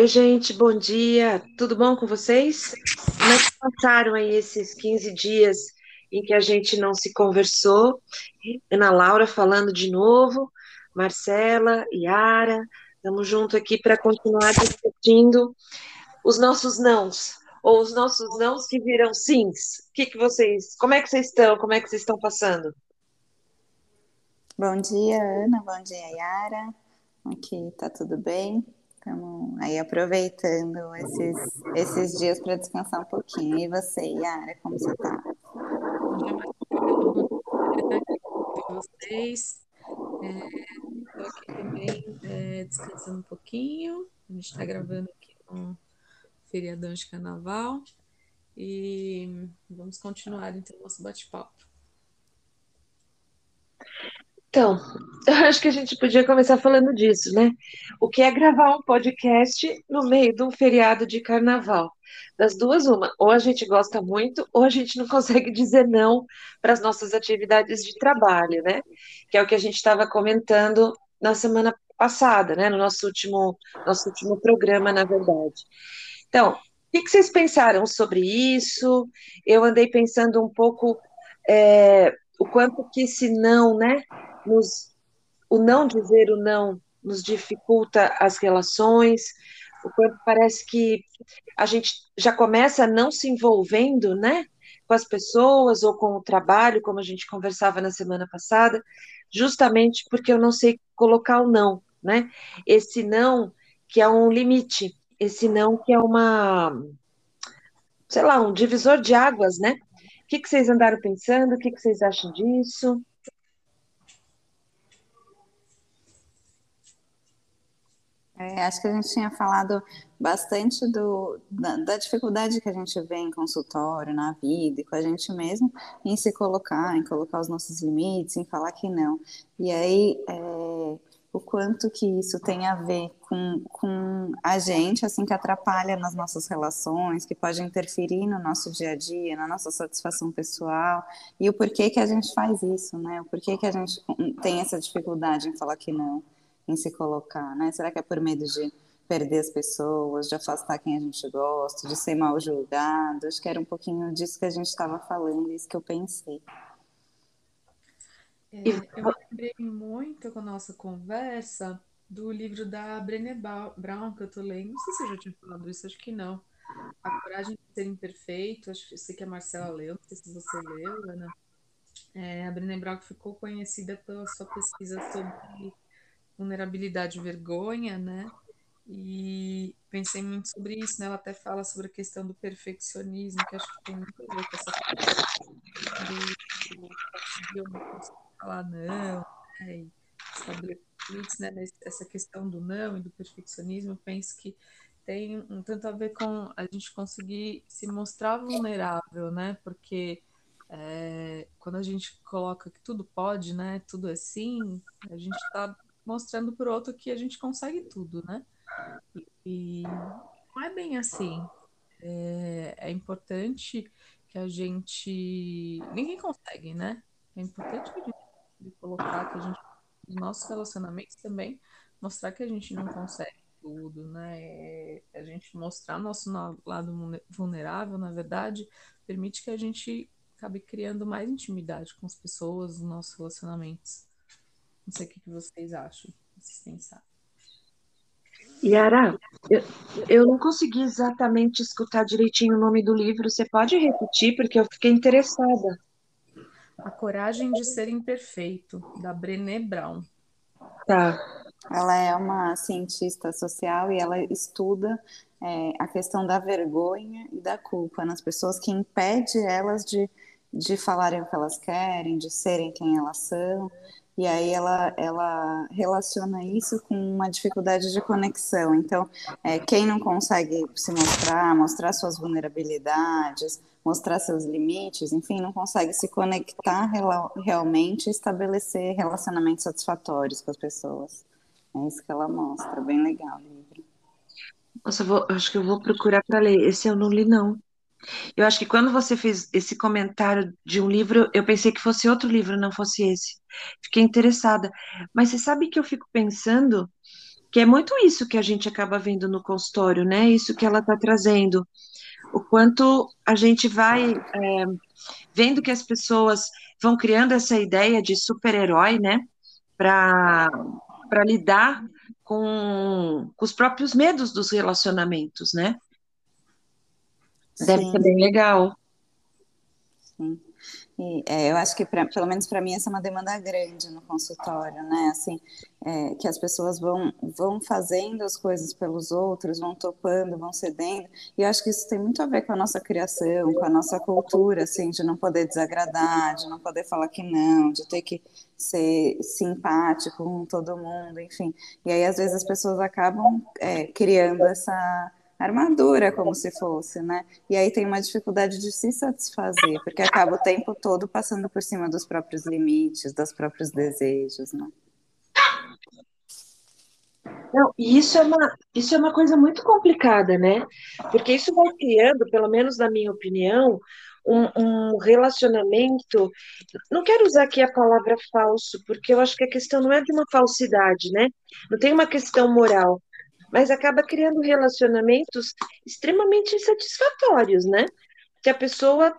Oi, gente, bom dia. Tudo bom com vocês? Como é que passaram aí esses 15 dias em que a gente não se conversou? Ana Laura falando de novo, Marcela, Yara, estamos juntos aqui para continuar discutindo os nossos nãos, ou os nossos nãos que viram sims. O que, que vocês, como é que vocês estão? Como é que vocês estão passando? Bom dia, Ana, bom dia, Yara. Aqui tá tudo bem? Estamos aí aproveitando esses, esses dias para descansar um pouquinho. E você, Yara, como você está? vocês. Estou é, aqui também é, descansando um pouquinho. A gente está gravando aqui no feriadão de carnaval. E vamos continuar então o nosso bate-papo. Então, eu acho que a gente podia começar falando disso, né? O que é gravar um podcast no meio de um feriado de carnaval? Das duas, uma. Ou a gente gosta muito, ou a gente não consegue dizer não para as nossas atividades de trabalho, né? Que é o que a gente estava comentando na semana passada, né? No nosso último, nosso último programa, na verdade. Então, o que, vocês pensaram sobre isso? Eu andei pensando um pouco é, o quanto que esse não, né? nos, o não dizer o não nos dificulta as relações, o quanto parece que a gente já começa não se envolvendo, né, com as pessoas ou com o trabalho, como a gente conversava na semana passada, justamente porque eu não sei colocar o não, né? Esse não que é um limite, esse não que é uma, sei lá, um divisor de águas, né? O que, que vocês andaram pensando? O que, que vocês acham disso? É, acho que a gente tinha falado bastante do, da, da, dificuldade que a gente vê em consultório, na vida e com a gente mesmo, em se colocar, em colocar os nossos limites, em falar que não. E aí, é, o quanto que isso tem a ver com, com a gente, assim, que atrapalha nas nossas relações, que pode interferir no nosso dia a dia, na nossa satisfação pessoal, e o porquê que a gente faz isso, né? O porquê que a gente tem essa dificuldade em falar que não em se colocar, né? Será que é por medo de perder as pessoas, de afastar quem a gente gosta, de ser mal julgado? Acho que era um pouquinho disso que a gente estava falando, isso que eu pensei. É, eu lembrei muito com a nossa conversa do livro da Brené Brown que eu tô lendo. Não sei se eu já tinha falado isso, acho que não. A Coragem de Ser Imperfeito, acho que sei que a Marcela leu, não sei se você leu, Ana. É, a Brené Brown ficou conhecida pela sua pesquisa sobre vulnerabilidade e vergonha, né? E pensei muito sobre isso, né? Ela até fala sobre a questão do perfeccionismo, que acho que tem muito a ver com essa questão do, do não falar não, né? E estabelecer né? Essa questão do não e do perfeccionismo, penso que tem um tanto a ver com a gente conseguir se mostrar vulnerável, né? Porque é, quando a gente coloca que tudo pode, né? Tudo é sim, a gente está mostrando para o outro que a gente consegue tudo, né? E, não é bem assim. É, é, importante que a gente. Ninguém consegue, né? É importante que a gente colocar que a gente, nos nossos relacionamentos também, mostrar que a gente não consegue tudo, né? É, a gente mostrar nosso lado vulnerável, na verdade, permite que a gente acabe criando mais intimidade com as pessoas, nos nossos relacionamentos. Não sei o que vocês acham, vocês pensaram. Yara, eu, eu não consegui exatamente escutar direitinho o nome do livro. Você pode repetir, porque eu fiquei interessada. A Coragem de Ser Imperfeito, da Brené Brown. Tá. Ela é uma cientista social e ela estuda é, a questão da vergonha e da culpa nas pessoas que impede elas de, de falarem o que elas querem, de serem quem elas são. E aí ela, ela relaciona isso com uma dificuldade de conexão. Então, é, quem não consegue se mostrar, mostrar suas vulnerabilidades, mostrar seus limites, enfim, não consegue se conectar real, realmente e estabelecer relacionamentos satisfatórios com as pessoas. É isso que ela mostra, bem legal o livro. Nossa, vou, acho que eu vou procurar para ler. Esse eu não li, não. Eu acho que quando você fez esse comentário de um livro, eu pensei que fosse outro livro, não fosse esse. Fiquei interessada. Mas você sabe que eu fico pensando que é muito isso que a gente acaba vendo no consultório, né? Isso que ela está trazendo. O quanto a gente vai é, vendo que as pessoas vão criando essa ideia de super-herói, né? Para lidar com, com os próprios medos dos relacionamentos, né? Deve Sim. ser bem legal. Sim. E, é, eu acho que, pra, pelo menos para mim, essa é uma demanda grande no consultório, né? Assim, é, que as pessoas vão, vão fazendo as coisas pelos outros, vão topando, vão cedendo. E eu acho que isso tem muito a ver com a nossa criação, com a nossa cultura, assim, de não poder desagradar, de não poder falar que não, de ter que ser simpático com todo mundo, enfim. E aí, às vezes, as pessoas acabam é, criando essa armadura, como se fosse, né? E aí tem uma dificuldade de se satisfazer, porque acaba o tempo todo passando por cima dos próprios limites, dos próprios desejos, né? Não, e isso é uma, isso é uma coisa muito complicada, né? Porque isso vai criando, pelo menos na minha opinião, um, um relacionamento. Não quero usar aqui a palavra falso, porque eu acho que a questão não é de uma falsidade, né? Não tem uma questão moral, mas acaba criando relacionamentos extremamente insatisfatórios, né? Que a pessoa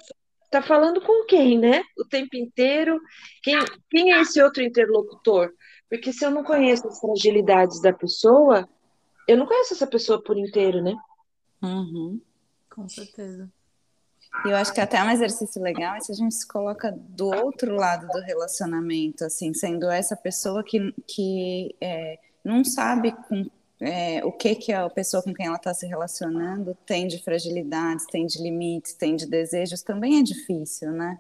tá falando com quem, né? O tempo inteiro. Quem, quem é esse outro interlocutor? Porque se eu não conheço as fragilidades da pessoa, eu não conheço essa pessoa por inteiro, né? Uhum. Com certeza. E eu acho que até um exercício legal é se a gente se coloca do outro lado do relacionamento, assim, sendo essa pessoa que, que é, não sabe com é, o que, que a pessoa com quem ela está se relacionando tem de fragilidades, tem de limites, tem de desejos, também é difícil, né?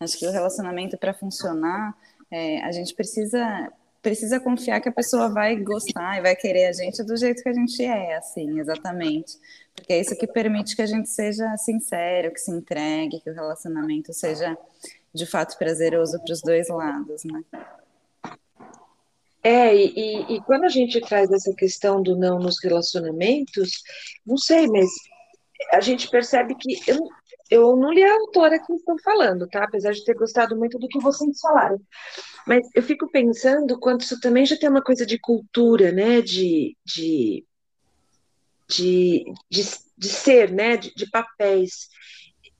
Acho que o relacionamento, para funcionar, é, a gente precisa precisa confiar que a pessoa vai gostar e vai querer a gente do jeito que a gente é, assim, exatamente. Porque é isso que permite que a gente seja sincero, que se entregue, que o relacionamento seja de fato prazeroso para os dois lados, né? É, e, e, quando a gente traz essa questão do não nos relacionamentos, não sei, mas a gente percebe que eu, eu não li a autora que estão falando, tá? Apesar de ter gostado muito do que vocês falaram. Mas eu fico pensando quanto isso também já tem uma coisa de cultura, né? De, de, de, de, de ser, né? De, de papéis.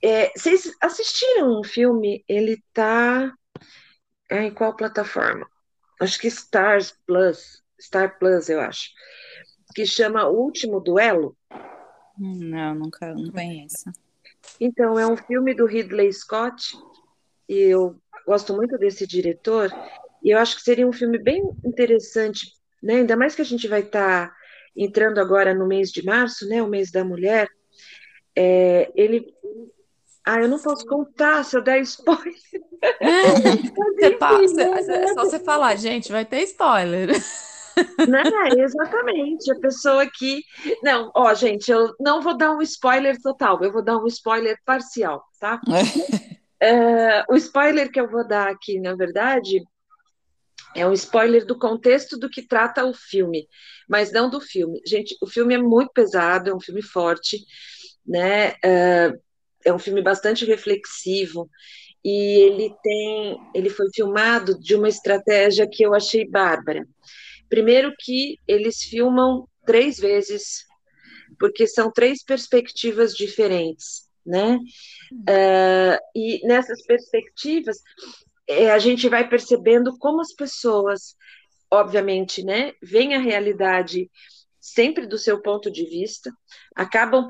É, vocês assistiram um filme? Ele tá é, em qual plataforma? Acho que Stars Plus, Star Plus, eu acho, que chama O Último Duelo. Não, nunca, não conheço. Então, é um filme do Ridley Scott, e eu gosto muito desse diretor, e eu acho que seria um filme bem interessante, né? Ainda mais que a gente vai estar tá entrando agora no mês de março, né? O mês da mulher. É, ele. Ah, eu não posso contar se eu der spoiler. Você passa, é só você falar, gente, vai ter spoiler. Né? Exatamente, a pessoa que. Não, ó, gente, eu não vou dar um spoiler total, eu vou dar um spoiler parcial, tá? É, o spoiler que eu vou dar aqui, na verdade, é um spoiler do contexto do que trata o filme, mas não do filme. Gente, o filme é muito pesado, é um filme forte, né? É, é um filme bastante reflexivo e ele tem, ele foi filmado de uma estratégia que eu achei bárbara. Primeiro que eles filmam três vezes, porque são três perspectivas diferentes, né? Uh, e nessas perspectivas, é, a gente vai percebendo como as pessoas, obviamente, né, veem a realidade sempre do seu ponto de vista, acabam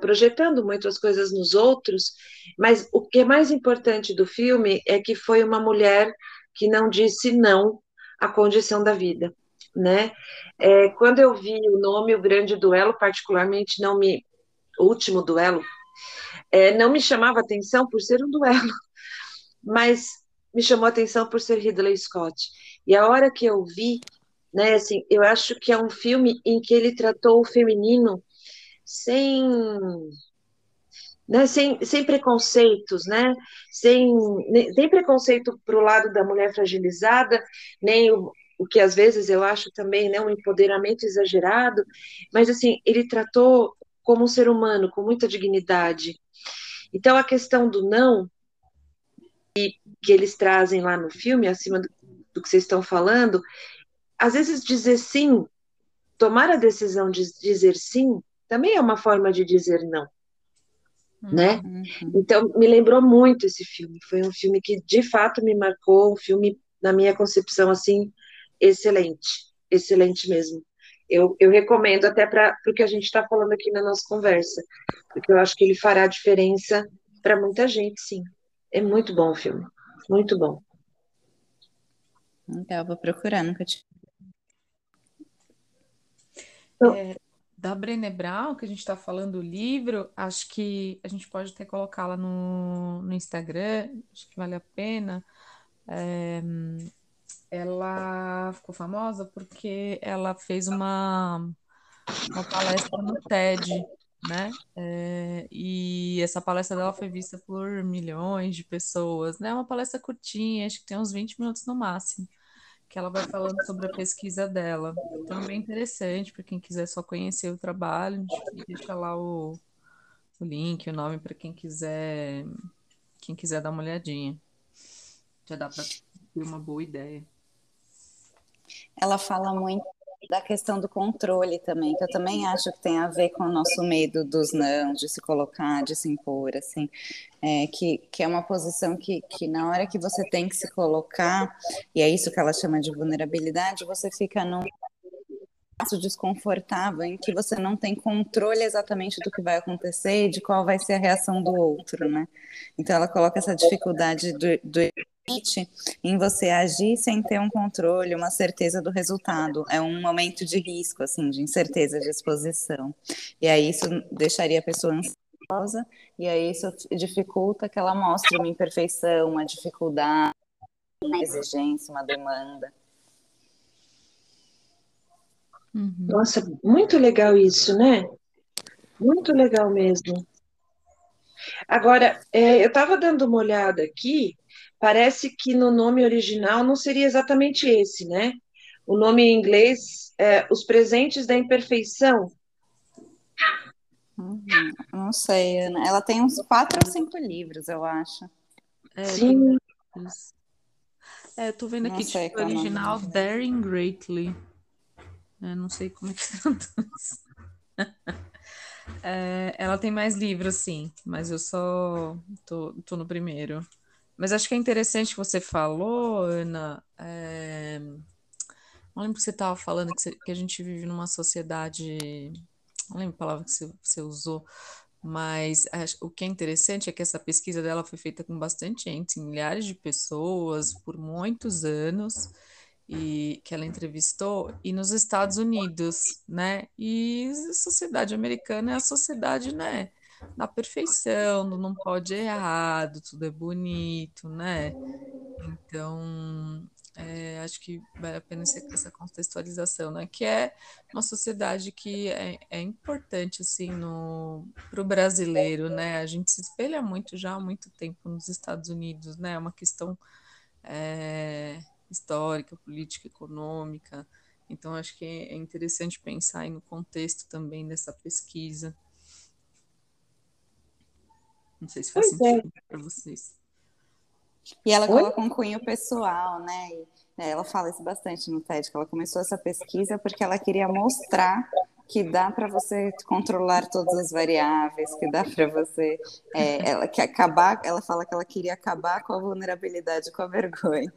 projetando muitas coisas nos outros, mas o que é mais importante do filme é que foi uma mulher que não disse não à condição da vida, né? É, quando eu vi o nome O Grande Duelo, particularmente não me o último duelo, é, não me chamava atenção por ser um duelo, mas me chamou atenção por ser Ridley Scott. E a hora que eu vi né? Assim, eu acho que é um filme em que ele tratou o feminino sem, né, sem, sem preconceitos, né? Sem, nem preconceito para o lado da mulher fragilizada, nem o, o que às vezes eu acho também, né, um empoderamento exagerado, mas assim, ele tratou como um ser humano, com muita dignidade. Então, a questão do não, que, que eles trazem lá no filme, acima do, do que vocês estão falando, às vezes dizer sim, tomar a decisão de dizer sim, também é uma forma de dizer não. Né? Uhum. Então, me lembrou muito esse filme. Foi um filme que, de fato, me marcou. Um filme, na minha concepção, assim, excelente. Excelente mesmo. Eu, eu recomendo até para o que a gente está falando aqui na nossa conversa, porque eu acho que ele fará diferença para muita gente, sim. É muito bom o filme, muito bom. Então, vou procurar, nunca te. É, da Brené Brown, que a gente está falando o livro, acho que a gente pode até colocá-la no, no Instagram, acho que vale a pena. É, ela ficou famosa porque ela fez uma, uma palestra no TED, né? É, e essa palestra dela foi vista por milhões de pessoas, né? Uma palestra curtinha, acho que tem uns 20 minutos no máximo, que ela vai falando sobre a pesquisa dela. Então é bem interessante para quem quiser só conhecer o trabalho, deixa lá o, o link, o nome para quem quiser quem quiser dar uma olhadinha. Já dá para ter uma boa ideia ela fala muito da questão do controle também, que eu também acho que tem a ver com o nosso medo dos não, de se colocar, de se impor, assim, é, que, que é uma posição que, que na hora que você tem que se colocar, e é isso que ela chama de vulnerabilidade, você fica num espaço desconfortável em que você não tem controle exatamente do que vai acontecer e de qual vai ser a reação do outro, né? Então ela coloca essa dificuldade do, do limite em você agir sem ter um controle, uma certeza do resultado. É um momento de risco, assim, de incerteza, de exposição. E aí isso deixaria a pessoa ansiosa, e aí isso dificulta que ela mostre uma imperfeição, uma dificuldade, uma exigência, uma demanda. Uhum. Nossa, muito legal isso, né? Muito legal mesmo. Agora, é, eu estava dando uma olhada aqui parece que no nome original não seria exatamente esse, né? O nome em inglês é Os Presentes da Imperfeição. Uhum, não sei, ela tem uns quatro ou cinco livros, eu acho. É, Sim. É, tô vendo aqui, tipo, original Daring Greatly. É, não sei como é que traduz. é, ela tem mais livros, sim, mas eu só tô, tô no primeiro. Mas acho que é interessante que você falou, Ana. É... Não lembro que você estava falando que, você, que, a gente vive numa sociedade. Não lembro a palavra que você, você usou, mas acho, o que é interessante é que essa pesquisa dela foi feita com bastante gente, milhares de pessoas, por muitos anos, e que ela entrevistou, e nos Estados Unidos, né? E a sociedade americana é a sociedade, né? Da perfeição, do não pode errar, do tudo é bonito, né? Então, é, acho que vale a pena essa contextualização, né? Que é uma sociedade que é, é importante, assim, para o brasileiro, né? A gente se espelha muito já há muito tempo nos Estados Unidos, né? É uma questão é, histórica, política, econômica. Então, acho que é interessante pensar no contexto também dessa pesquisa. Não sei se faz pois é. sentido é. para vocês. E ela Oi? coloca um cunho pessoal, né? E, né, ela fala isso bastante no TED, que ela começou essa pesquisa porque ela queria mostrar que dá para você controlar todas as variáveis, que dá para você é, ela que acabar, ela fala que ela queria acabar com a vulnerabilidade, com a vergonha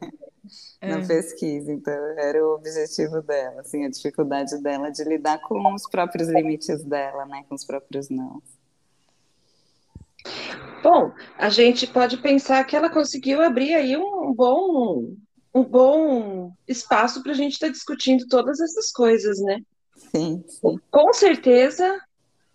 é. na pesquisa. Então era o objetivo dela, assim, a dificuldade dela de lidar com os próprios limites dela, né, com os próprios não. Bom, a gente pode pensar que ela conseguiu abrir aí um bom, um bom espaço para a gente estar tá discutindo todas essas coisas, né? Sim, sim. Com certeza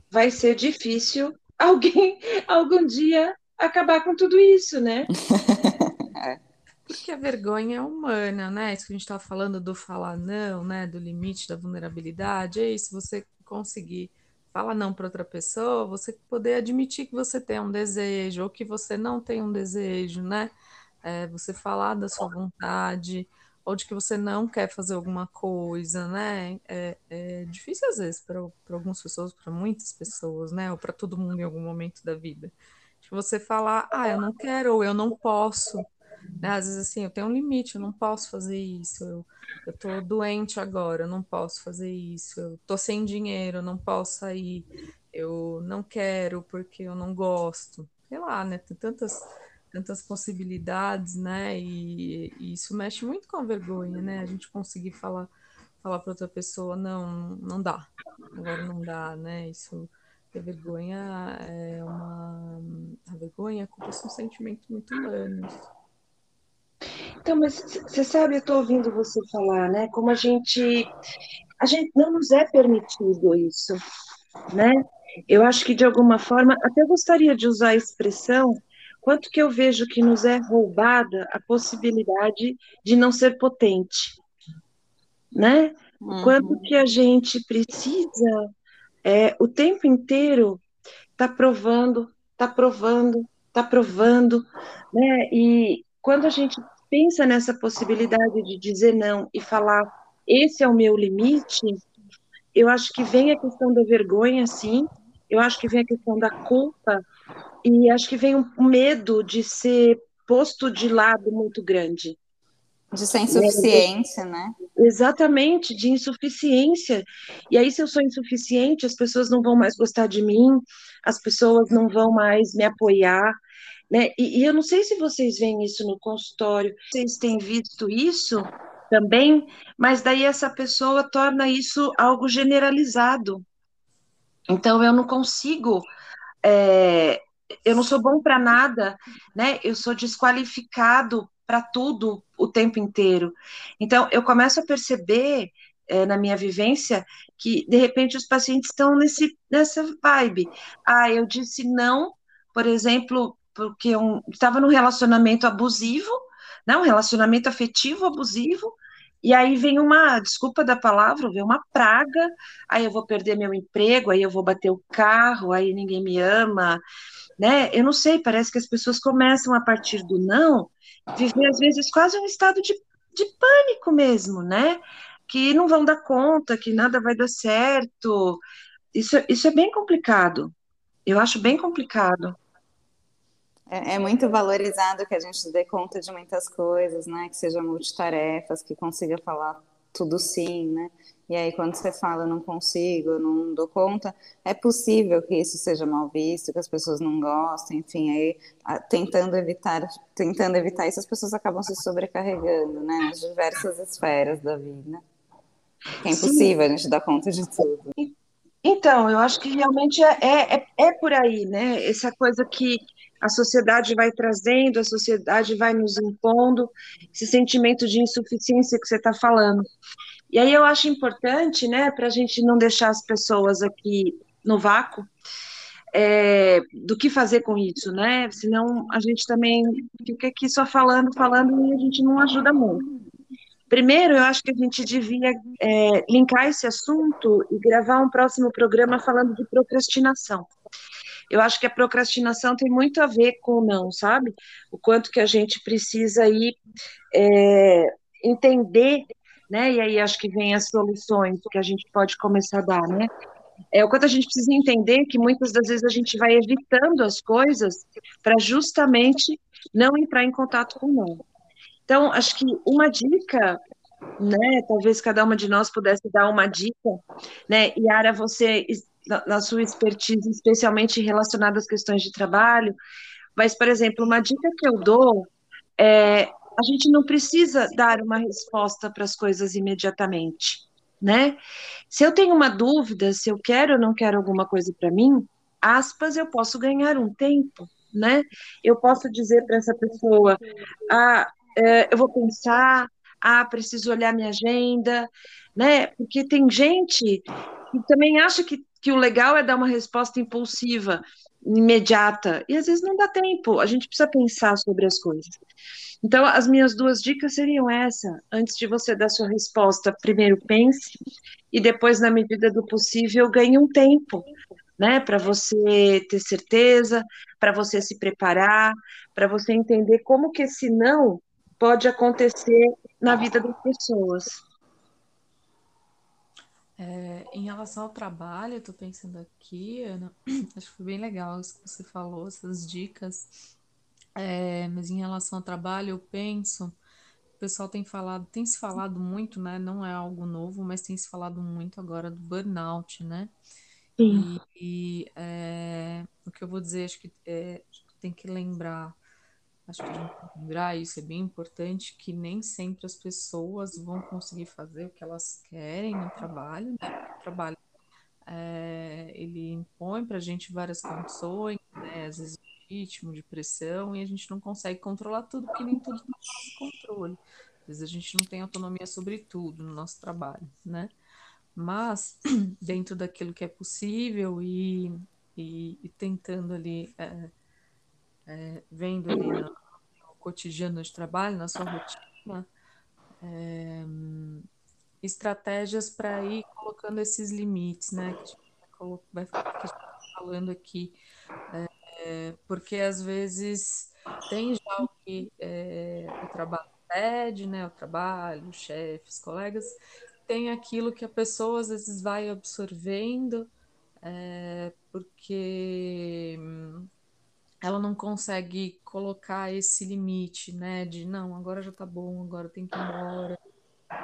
vai ser difícil alguém algum dia acabar com tudo isso, né? é. Porque a vergonha é humana, né? Isso que a gente estava falando do falar não, né? Do limite da vulnerabilidade. É isso, você conseguir fala não para outra pessoa, você poder admitir que você tem um desejo ou que você não tem um desejo, né? É, você falar da sua vontade ou de que você não quer fazer alguma coisa, né? É, é difícil às vezes para algumas pessoas, para muitas pessoas, né? Ou para todo mundo em algum momento da vida. Você falar, ah, eu não quero ou eu não posso. Né? Às vezes, assim, eu tenho um limite, eu não posso fazer isso. Eu, eu tô doente agora, eu não posso fazer isso. Eu tô sem dinheiro, eu não posso sair. Eu não quero porque eu não gosto. Sei lá, né? Tem tantas, tantas possibilidades, né? E, e isso mexe muito com a vergonha, né? A gente conseguir falar falar para outra pessoa, não, não dá, agora não dá, né? Isso, a vergonha é uma, a vergonha, a culpa são sentimentos muito humanos. Então, mas você sabe, eu estou ouvindo você falar, né? Como a gente, a gente não nos é permitido isso, né? Eu acho que de alguma forma, até gostaria de usar a expressão, quanto que eu vejo que nos é roubada a possibilidade de não ser potente, né? Uhum. Quanto que a gente precisa é, o tempo inteiro tá provando, tá provando, tá provando, né? E quando a gente pensa nessa possibilidade de dizer não e falar esse é o meu limite, eu acho que vem a questão da vergonha, sim, eu acho que vem a questão da culpa, e acho que vem um medo de ser posto de lado muito grande. De ser insuficiência, né? Exatamente, de insuficiência. E aí, se eu sou insuficiente, as pessoas não vão mais gostar de mim, as pessoas não vão mais me apoiar, né? E, e eu não sei se vocês veem isso no consultório, vocês têm visto isso também, mas daí essa pessoa torna isso algo generalizado. Então, eu não consigo. É, eu não sou bom para nada, né? Eu sou desqualificado para tudo o tempo inteiro. Então, eu começo a perceber é, na minha vivência que, de repente, os pacientes estão nesse, nessa vibe. Ah, eu disse não, por exemplo, porque eu estava num relacionamento abusivo, né, um relacionamento afetivo abusivo, e aí vem uma, desculpa da palavra, vem uma praga, aí eu vou perder meu emprego, aí eu vou bater o carro, aí ninguém me ama, né? Eu não sei, parece que as pessoas começam a partir do não viver, às vezes, quase um estado de, de pânico mesmo, né? Que não vão dar conta, que nada vai dar certo. Isso, isso é bem complicado. Eu acho bem complicado. É, é, muito valorizado que a gente dê conta de muitas coisas, né? Que seja multitarefas, que consiga falar tudo sim, né? E aí, quando você fala, não consigo, não dou conta, é possível que isso seja mal visto, que as pessoas não gostem, enfim, aí tentando evitar, tentando evitar isso, as pessoas acabam se sobrecarregando, né, nas diversas esferas da vida. É impossível Sim. a gente dar conta de tudo. Então, eu acho que realmente é, é, é por aí, né? Essa coisa que a sociedade vai trazendo, a sociedade vai nos impondo, esse sentimento de insuficiência que você está falando. E aí eu acho importante, né, para a gente não deixar as pessoas aqui no vácuo, é, do que fazer com isso, né? Senão a gente também fica aqui só falando, falando e a gente não ajuda muito. Primeiro, eu acho que a gente devia é, linkar esse assunto e gravar um próximo programa falando de procrastinação. Eu acho que a procrastinação tem muito a ver com não, sabe? O quanto que a gente precisa aí é, entender né? E aí acho que vem as soluções que a gente pode começar a dar, né? É o quanto a gente precisa entender que muitas das vezes a gente vai evitando as coisas para justamente não entrar em contato com não. Então, acho que uma dica, né? Talvez cada uma de nós pudesse dar uma dica, né? Yara, você, na sua expertise, especialmente relacionada às questões de trabalho, mas, por exemplo, uma dica que eu dou é a gente não precisa dar uma resposta para as coisas imediatamente, né? Se eu tenho uma dúvida, se eu quero ou não quero alguma coisa para mim, aspas, eu posso ganhar um tempo, né? Eu posso dizer para essa pessoa, ah, é, eu vou pensar, ah, preciso olhar minha agenda, né? Porque tem gente que também acha que, que o legal é dar uma resposta impulsiva, imediata, e às vezes não dá tempo, a gente precisa pensar sobre as coisas. Então, as minhas duas dicas seriam essa. Antes de você dar sua resposta, primeiro pense e depois, na medida do possível, ganhe um tempo, né, para você ter certeza, para você se preparar, para você entender como que esse não pode acontecer na vida das pessoas. É, em relação ao trabalho, eu tô pensando aqui, Ana, acho que foi bem legal isso que você falou, essas dicas. É, mas em relação ao trabalho, eu penso, o pessoal tem falado, tem se falado muito, né? Não é algo novo, mas tem se falado muito agora do burnout, né? Sim. E, e é, o que eu vou dizer, acho que é, tem que lembrar Acho que a gente tem que lembrar isso, é bem importante, que nem sempre as pessoas vão conseguir fazer o que elas querem no trabalho, né? O trabalho é, ele impõe para a gente várias condições, né? Às vezes ritmo, de pressão, e a gente não consegue controlar tudo, porque nem tudo está controle. Às vezes a gente não tem autonomia sobre tudo no nosso trabalho, né? Mas dentro daquilo que é possível e, e, e tentando ali é, é, vendo ali no, no, cotidiano de trabalho, na sua rotina, é, estratégias para ir colocando esses limites, né? Que a gente vai, tá falando aqui. É, porque às vezes tem já o que é, o trabalho pede, né? O trabalho, chefes, colegas, tem aquilo que a pessoa às vezes vai absorvendo, é, porque ela não consegue colocar esse limite, né? De não, agora já tá bom, agora tem que ir embora.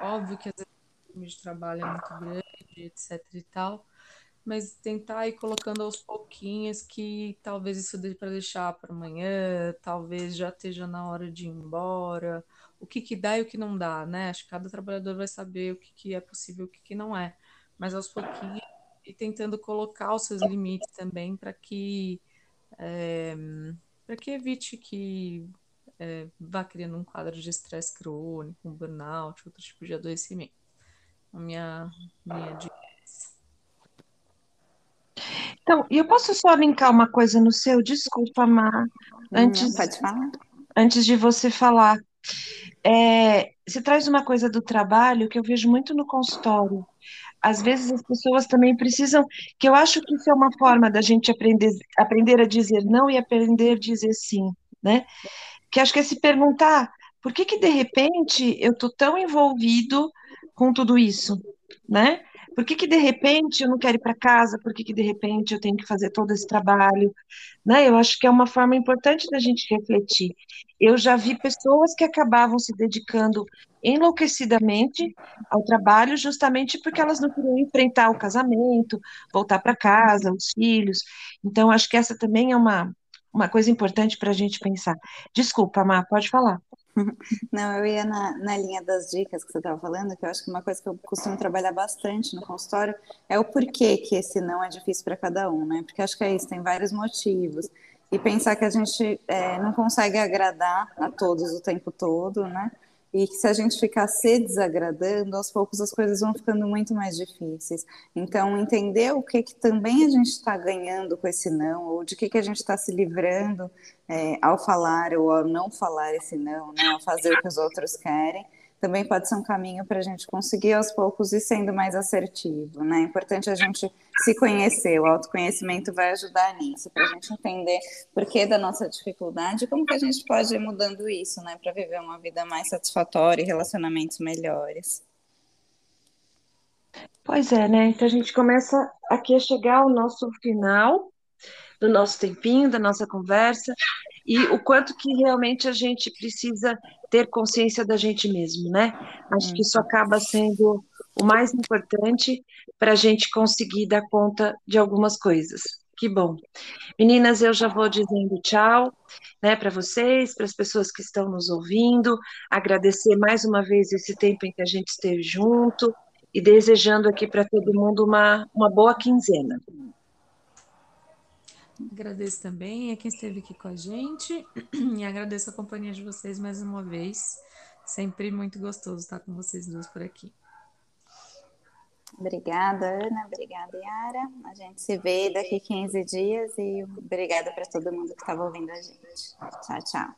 Óbvio que às vezes o volume de trabalho é muito grande, etc e tal, mas tentar ir colocando aos pouquinhos que talvez isso dê para deixar para amanhã, talvez já esteja na hora de ir embora, o que que dá e o que não dá, né? Acho que cada trabalhador vai saber o que, que é possível e o que, que não é, mas aos pouquinhos e tentando colocar os seus limites também para que é, para que evite que é, vá criando um quadro de estresse crônico, um burnout, outro tipo de adoecimento. A minha, minha dica é essa. Então, eu posso só linkar uma coisa no seu? Desculpa, Mar. Antes, pode falar. Antes de você falar. É, você traz uma coisa do trabalho que eu vejo muito no consultório às vezes as pessoas também precisam, que eu acho que isso é uma forma da gente aprender, aprender a dizer não e aprender a dizer sim, né? Que acho que é se perguntar por que que de repente eu tô tão envolvido com tudo isso, né? Por que que de repente eu não quero ir para casa? Por que que de repente eu tenho que fazer todo esse trabalho? Né? Eu acho que é uma forma importante da gente refletir. Eu já vi pessoas que acabavam se dedicando enlouquecidamente ao trabalho justamente porque elas não queriam enfrentar o casamento, voltar para casa, os filhos. Então, acho que essa também é uma, uma coisa importante para a gente pensar. Desculpa, Má, pode falar. Não, eu ia na, na linha das dicas que você estava falando, que eu acho que uma coisa que eu costumo trabalhar bastante no consultório é o porquê que esse não é difícil para cada um, né? Porque acho que é isso, tem vários motivos. E pensar que a gente é, não consegue agradar a todos o tempo todo, né? E que se a gente ficar se desagradando, aos poucos as coisas vão ficando muito mais difíceis. Então, entender o que, que também a gente está ganhando com esse não, ou de que, que a gente está se livrando é, ao falar ou ao não falar esse não, né, ao fazer o que os outros querem, também pode ser um caminho para a gente conseguir aos poucos ir sendo mais assertivo, né? É importante a gente se conhecer, o autoconhecimento vai ajudar nisso, para a gente entender por que da nossa dificuldade e como que a gente pode ir mudando isso, né? Para viver uma vida mais satisfatória e relacionamentos melhores. Pois é, né? Então a gente começa aqui a chegar ao nosso final do nosso tempinho, da nossa conversa, e o quanto que realmente a gente precisa ter consciência da gente mesmo, né? Acho que isso acaba sendo o mais importante para a gente conseguir dar conta de algumas coisas. Que bom. Meninas, eu já vou dizendo tchau, né, para vocês, para as pessoas que estão nos ouvindo, agradecer mais uma vez esse tempo em que a gente esteve junto e desejando aqui para todo mundo uma, uma boa quinzena. Agradeço também a quem esteve aqui com a gente e agradeço a companhia de vocês mais uma vez. Sempre muito gostoso estar com vocês duas por aqui. Obrigada, Ana. Obrigada, Yara. A gente se vê daqui 15 dias e obrigada para todo mundo que estava ouvindo a gente. Tchau, tchau.